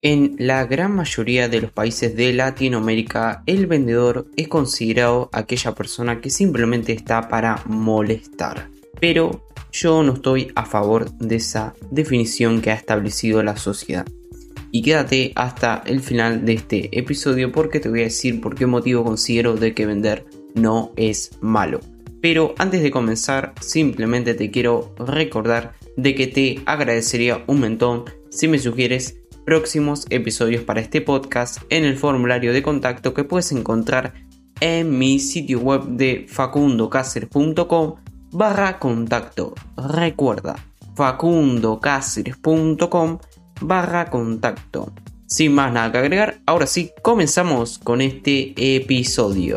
En la gran mayoría de los países de Latinoamérica, el vendedor es considerado aquella persona que simplemente está para molestar. Pero yo no estoy a favor de esa definición que ha establecido la sociedad. Y quédate hasta el final de este episodio porque te voy a decir por qué motivo considero de que vender no es malo. Pero antes de comenzar, simplemente te quiero recordar de que te agradecería un montón si me sugieres próximos episodios para este podcast en el formulario de contacto que puedes encontrar en mi sitio web de facundocacer.com barra contacto. Recuerda, facundocaceres.com barra contacto. Sin más nada que agregar, ahora sí, comenzamos con este episodio.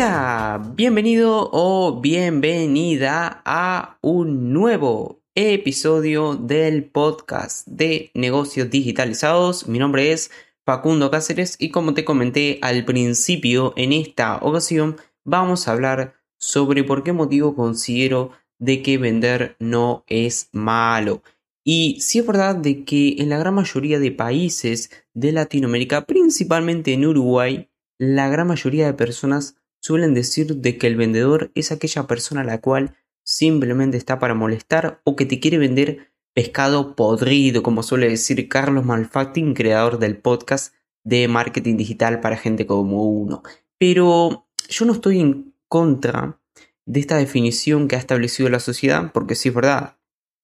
Hola, bienvenido o bienvenida a un nuevo episodio del podcast de negocios digitalizados. Mi nombre es Facundo Cáceres y como te comenté al principio, en esta ocasión vamos a hablar sobre por qué motivo considero de que vender no es malo. Y si es verdad de que en la gran mayoría de países de Latinoamérica, principalmente en Uruguay, la gran mayoría de personas suelen decir de que el vendedor es aquella persona la cual simplemente está para molestar o que te quiere vender pescado podrido, como suele decir Carlos Malfacting, creador del podcast de marketing digital para gente como uno. Pero yo no estoy en contra de esta definición que ha establecido la sociedad, porque sí es verdad,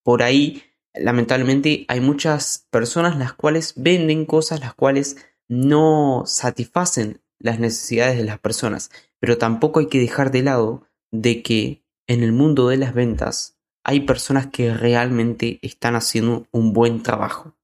por ahí lamentablemente hay muchas personas las cuales venden cosas las cuales no satisfacen las necesidades de las personas. Pero tampoco hay que dejar de lado de que en el mundo de las ventas hay personas que realmente están haciendo un buen trabajo.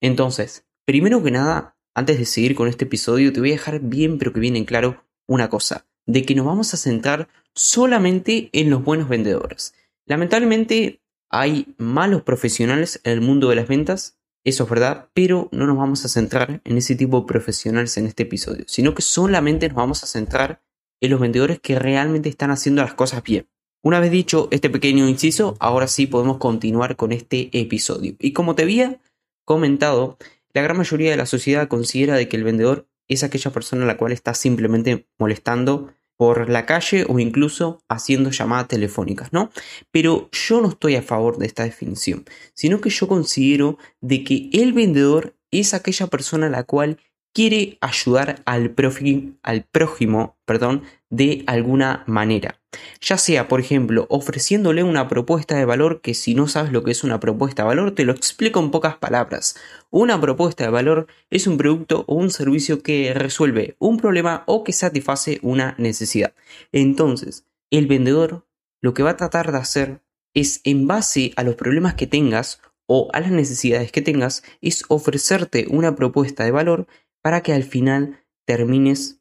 Entonces, primero que nada, antes de seguir con este episodio, te voy a dejar bien pero que bien en claro una cosa, de que nos vamos a centrar solamente en los buenos vendedores. Lamentablemente hay malos profesionales en el mundo de las ventas, eso es verdad, pero no nos vamos a centrar en ese tipo de profesionales en este episodio, sino que solamente nos vamos a centrar en los vendedores que realmente están haciendo las cosas bien. Una vez dicho este pequeño inciso, ahora sí podemos continuar con este episodio. Y como te había comentado, la gran mayoría de la sociedad considera de que el vendedor es aquella persona a la cual está simplemente molestando por la calle o incluso haciendo llamadas telefónicas, ¿no? Pero yo no estoy a favor de esta definición, sino que yo considero de que el vendedor es aquella persona a la cual quiere ayudar al, prójimo perdón, de alguna manera. Ya sea, por ejemplo, ofreciéndole una propuesta de valor que si no sabes lo que es una propuesta de valor, te lo explico en pocas palabras. Una propuesta de valor es un producto o un servicio que resuelve un problema o que satisface una necesidad. Entonces, el vendedor lo que va a tratar de hacer es en base a los problemas que tengas o a las necesidades que tengas, es ofrecerte una propuesta de valor para que al final termines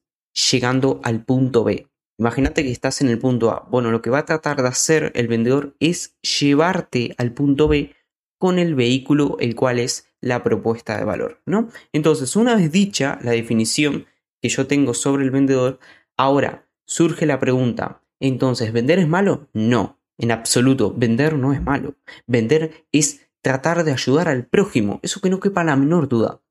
llegando al punto B. Imagínate que estás en el punto A. Bueno, lo que va a tratar de hacer el vendedor es llevarte al punto B con el vehículo, el cual es la propuesta de valor, ¿no? Entonces, una vez dicha la definición que yo tengo sobre el vendedor, ahora surge la pregunta, entonces, ¿vender es malo? No, en absoluto, vender no es malo. Vender es tratar de ayudar al prójimo, eso que no quepa la menor duda.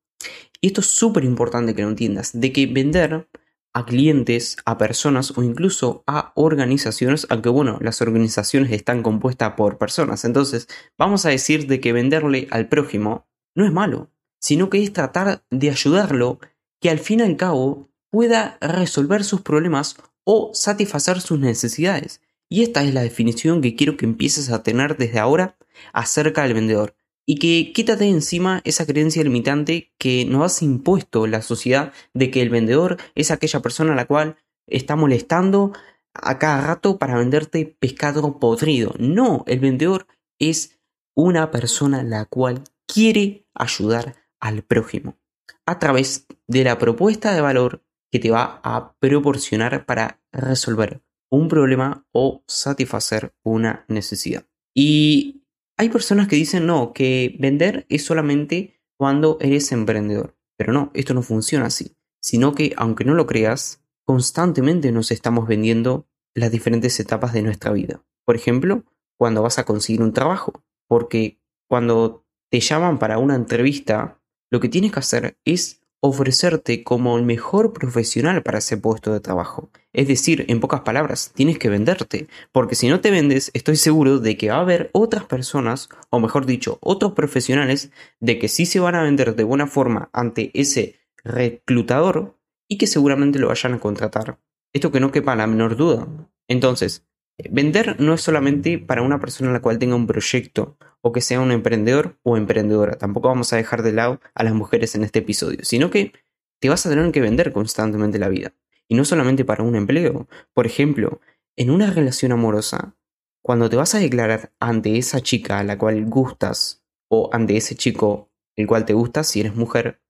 Y esto es súper importante que lo entiendas, de que vender a clientes, a personas o incluso a organizaciones, aunque bueno, las organizaciones están compuestas por personas. Entonces, vamos a decir de que venderle al prójimo no es malo, sino que es tratar de ayudarlo que al fin y al cabo pueda resolver sus problemas o satisfacer sus necesidades. Y esta es la definición que quiero que empieces a tener desde ahora acerca del vendedor y que quítate encima esa creencia limitante que nos has impuesto la sociedad de que el vendedor es aquella persona a la cual está molestando a cada rato para venderte pescado podrido. No, el vendedor es una persona la cual quiere ayudar al prójimo a través de la propuesta de valor que te va a proporcionar para resolver un problema o satisfacer una necesidad. Y hay personas que dicen no, que vender es solamente cuando eres emprendedor. Pero no, esto no funciona así. Sino que, aunque no lo creas, constantemente nos estamos vendiendo las diferentes etapas de nuestra vida. Por ejemplo, cuando vas a conseguir un trabajo. Porque cuando te llaman para una entrevista, lo que tienes que hacer es ofrecerte como el mejor profesional para ese puesto de trabajo. Es decir, en pocas palabras, tienes que venderte, porque si no te vendes, estoy seguro de que va a haber otras personas, o mejor dicho, otros profesionales, de que sí se van a vender de buena forma ante ese reclutador y que seguramente lo vayan a contratar. Esto que no quepa la menor duda. Entonces, Vender no es solamente para una persona la cual tenga un proyecto o que sea un emprendedor o emprendedora. Tampoco vamos a dejar de lado a las mujeres en este episodio, sino que te vas a tener que vender constantemente la vida. Y no solamente para un empleo. Por ejemplo, en una relación amorosa, cuando te vas a declarar ante esa chica a la cual gustas o ante ese chico el cual te gusta si eres mujer,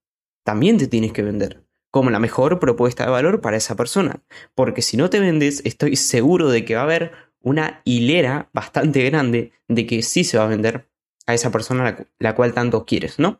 también te tienes que vender como la mejor propuesta de valor para esa persona. Porque si no te vendes, estoy seguro de que va a haber una hilera bastante grande de que sí se va a vender a esa persona la, cual tanto quieres, ¿no?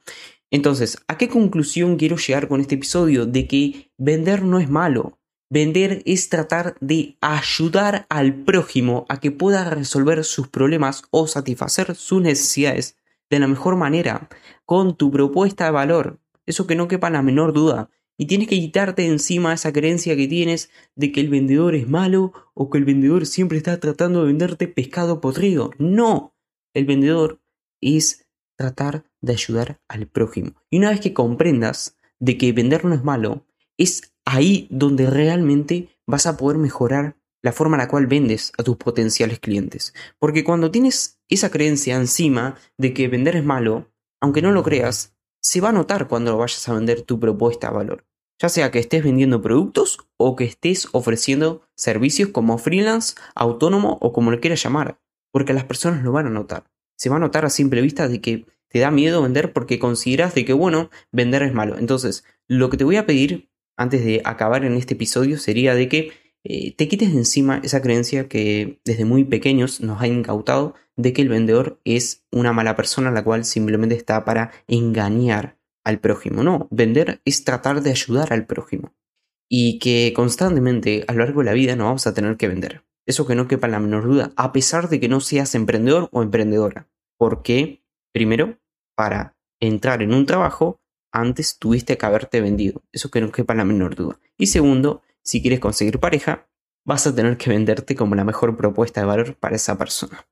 Entonces, ¿a qué conclusión quiero llegar con este episodio? De que vender no es malo. Vender es tratar de ayudar al prójimo a que pueda resolver sus problemas o satisfacer sus necesidades de la mejor manera, con tu propuesta de valor. Eso que no quepa la menor duda. Y tienes que quitarte encima esa creencia que tienes de que el vendedor es malo o que el vendedor siempre está tratando de venderte pescado podrido. No, el vendedor es tratar de ayudar al prójimo. Y una vez que comprendas de que vender no es malo, es ahí donde realmente vas a poder mejorar la forma en la cual vendes a tus potenciales clientes. Porque cuando tienes esa creencia encima de que vender es malo, aunque no lo creas, se va a notar cuando vayas a vender tu propuesta a valor. Ya sea que estés vendiendo productos o que estés ofreciendo servicios como freelance, autónomo o como le quieras llamar. Porque las personas lo van a notar. Se va a notar a simple vista de que te da miedo vender porque consideras de que, bueno, vender es malo. Entonces, lo que te voy a pedir antes de acabar en este episodio sería de que eh, te quites de encima esa creencia que desde muy pequeños nos ha incautado de que el vendedor es una mala persona la cual simplemente está para engañar al prójimo. No, vender es tratar de ayudar al prójimo. Y que constantemente a lo largo de la vida no vamos a tener que vender. Eso que no quepa la menor duda, a pesar de que no seas emprendedor o emprendedora. Porque, primero, para entrar en un trabajo, antes tuviste que haberte vendido. Eso que no quepa la menor duda. Y segundo, si quieres conseguir pareja, vas a tener que venderte como la mejor propuesta de valor para esa persona.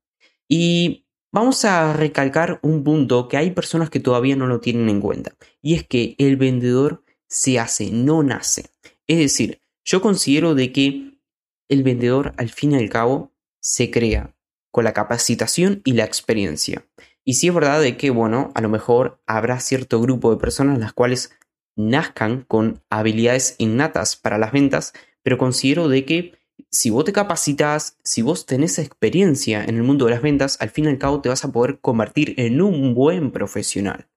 Y vamos a recalcar un punto que hay personas que todavía no lo tienen en cuenta, y es que el vendedor se hace, no nace. Es decir, yo considero de que el vendedor al fin y al cabo se crea con la capacitación y la experiencia. Y si es verdad de que, bueno, a lo mejor habrá cierto grupo de personas las cuales nazcan con habilidades innatas para las ventas, pero considero de que si vos te capacitas, si vos tenés experiencia en el mundo de las ventas, al fin y al cabo te vas a poder convertir en un buen profesional.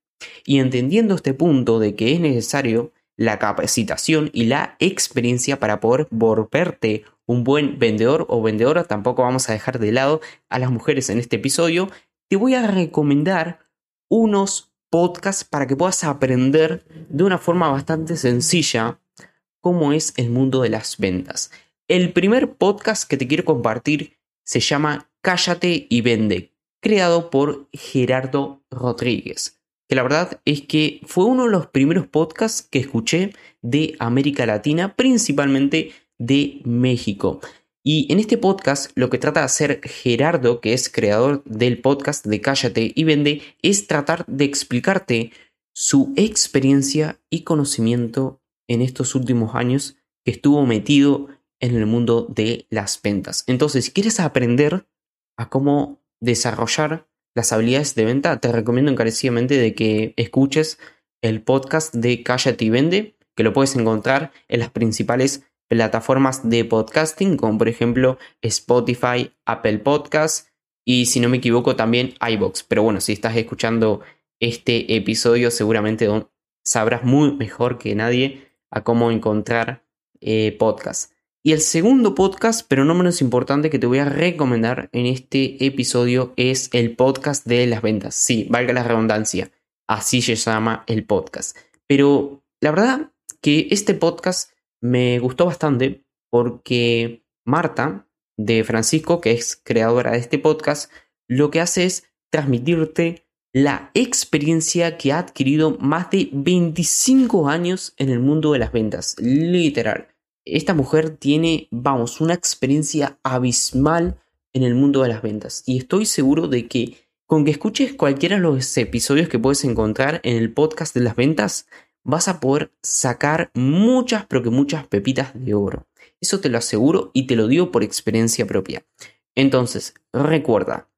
Y entendiendo este punto de que es necesario la capacitación y la experiencia para poder volverte un buen vendedor o vendedora, tampoco vamos a dejar de lado a las mujeres en este episodio, te voy a recomendar unos podcast para que puedas aprender de una forma bastante sencilla cómo es el mundo de las ventas. El primer podcast que te quiero compartir se llama Cállate y Vende, creado por Gerardo Rodríguez, que la verdad es que fue uno de los primeros podcasts que escuché de América Latina, principalmente de México. Y en este podcast lo que trata de hacer Gerardo, que es creador del podcast de Cállate y Vende, es tratar de explicarte su experiencia y conocimiento en estos últimos años que estuvo metido en el mundo de las ventas. Entonces, si quieres aprender a cómo desarrollar las habilidades de venta, te recomiendo encarecidamente de que escuches el podcast de Cállate y Vende, que lo puedes encontrar en las principales plataformas de podcasting, como por ejemplo Spotify, Apple Podcasts y si no me equivoco también iBox. Pero bueno, si estás escuchando este episodio, seguramente sabrás muy mejor que nadie a cómo encontrar eh, podcast. Y el segundo podcast, pero no menos importante, que te voy a recomendar en este episodio es el podcast de las ventas. Sí, valga la redundancia, así se llama el podcast. Pero la verdad que este podcast me gustó bastante porque Marta de Francisco, que es creadora de este podcast, lo que hace es transmitirte la experiencia que ha adquirido más de 25 años en el mundo de las ventas. Literal. Esta mujer tiene, vamos, una experiencia abismal en el mundo de las ventas. Y estoy seguro de que con que escuches cualquiera de los episodios que puedes encontrar en el podcast de las ventas, vas a poder sacar muchas, pero que muchas pepitas de oro. Eso te lo aseguro y te lo digo por experiencia propia. Entonces, recuerda,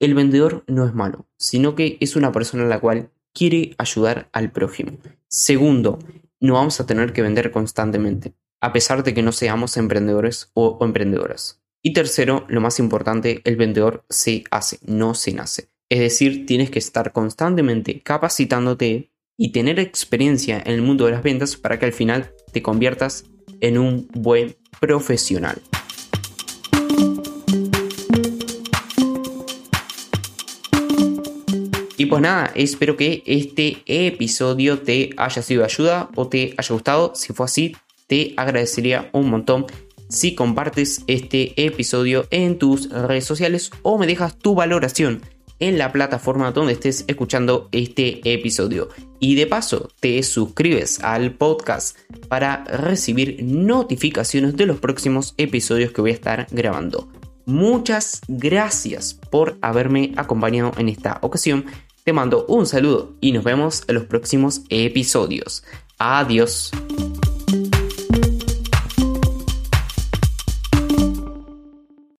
el vendedor no es malo, sino que es una persona a la cual quiere ayudar al prójimo. Segundo, no vamos a tener que vender constantemente, a pesar de que no seamos emprendedores o, o emprendedoras. Y tercero, lo más importante, el vendedor se hace, no se nace. Es decir, tienes que estar constantemente capacitándote y tener experiencia en el mundo de las ventas para que al final te conviertas en un buen profesional. Y pues nada, espero que este episodio te haya sido de ayuda o te haya gustado. Si fue así, te agradecería un montón si compartes este episodio en tus redes sociales o me dejas tu valoración en la plataforma donde estés escuchando este episodio. Y de paso, te suscribes al podcast para recibir notificaciones de los próximos episodios que voy a estar grabando. Muchas gracias por haberme acompañado en esta ocasión. Te mando un saludo y nos vemos en los próximos episodios. Adiós.